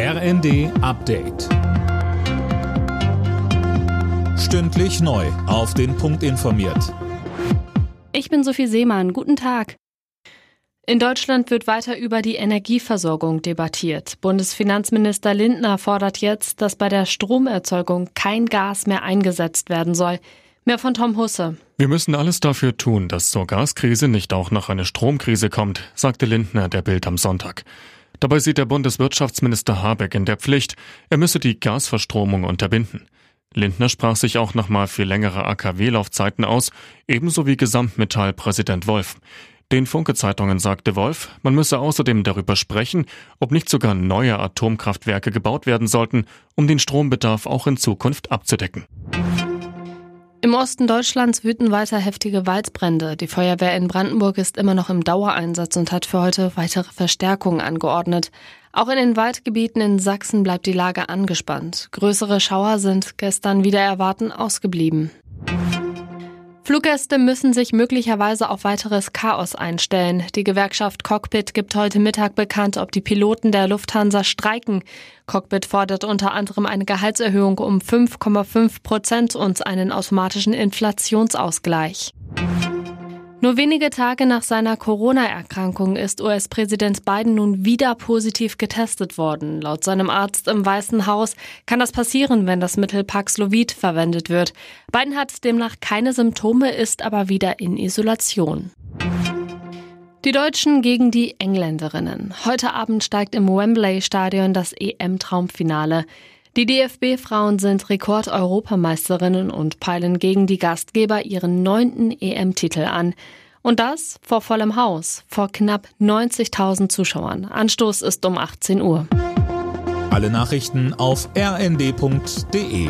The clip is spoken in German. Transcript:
RND Update. Stündlich neu. Auf den Punkt informiert. Ich bin Sophie Seemann. Guten Tag. In Deutschland wird weiter über die Energieversorgung debattiert. Bundesfinanzminister Lindner fordert jetzt, dass bei der Stromerzeugung kein Gas mehr eingesetzt werden soll. Mehr von Tom Husse. Wir müssen alles dafür tun, dass zur Gaskrise nicht auch noch eine Stromkrise kommt, sagte Lindner der Bild am Sonntag. Dabei sieht der Bundeswirtschaftsminister Habeck in der Pflicht, er müsse die Gasverstromung unterbinden. Lindner sprach sich auch nochmal für längere AKW-Laufzeiten aus, ebenso wie Gesamtmetall-Präsident Wolf. Den Funke-Zeitungen sagte Wolf, man müsse außerdem darüber sprechen, ob nicht sogar neue Atomkraftwerke gebaut werden sollten, um den Strombedarf auch in Zukunft abzudecken. Im Osten Deutschlands wüten weiter heftige Waldbrände. Die Feuerwehr in Brandenburg ist immer noch im Dauereinsatz und hat für heute weitere Verstärkungen angeordnet. Auch in den Waldgebieten in Sachsen bleibt die Lage angespannt. Größere Schauer sind gestern wieder erwarten ausgeblieben. Fluggäste müssen sich möglicherweise auf weiteres Chaos einstellen. Die Gewerkschaft Cockpit gibt heute Mittag bekannt, ob die Piloten der Lufthansa streiken. Cockpit fordert unter anderem eine Gehaltserhöhung um 5,5 Prozent und einen automatischen Inflationsausgleich. Nur wenige Tage nach seiner Corona-Erkrankung ist US-Präsident Biden nun wieder positiv getestet worden. Laut seinem Arzt im Weißen Haus kann das passieren, wenn das Mittel Paxlovid verwendet wird. Biden hat demnach keine Symptome, ist aber wieder in Isolation. Die Deutschen gegen die Engländerinnen. Heute Abend steigt im Wembley-Stadion das EM-Traumfinale. Die DFB-Frauen sind Rekord-Europameisterinnen und peilen gegen die Gastgeber ihren neunten EM-Titel an. Und das vor vollem Haus, vor knapp 90.000 Zuschauern. Anstoß ist um 18 Uhr. Alle Nachrichten auf rnd.de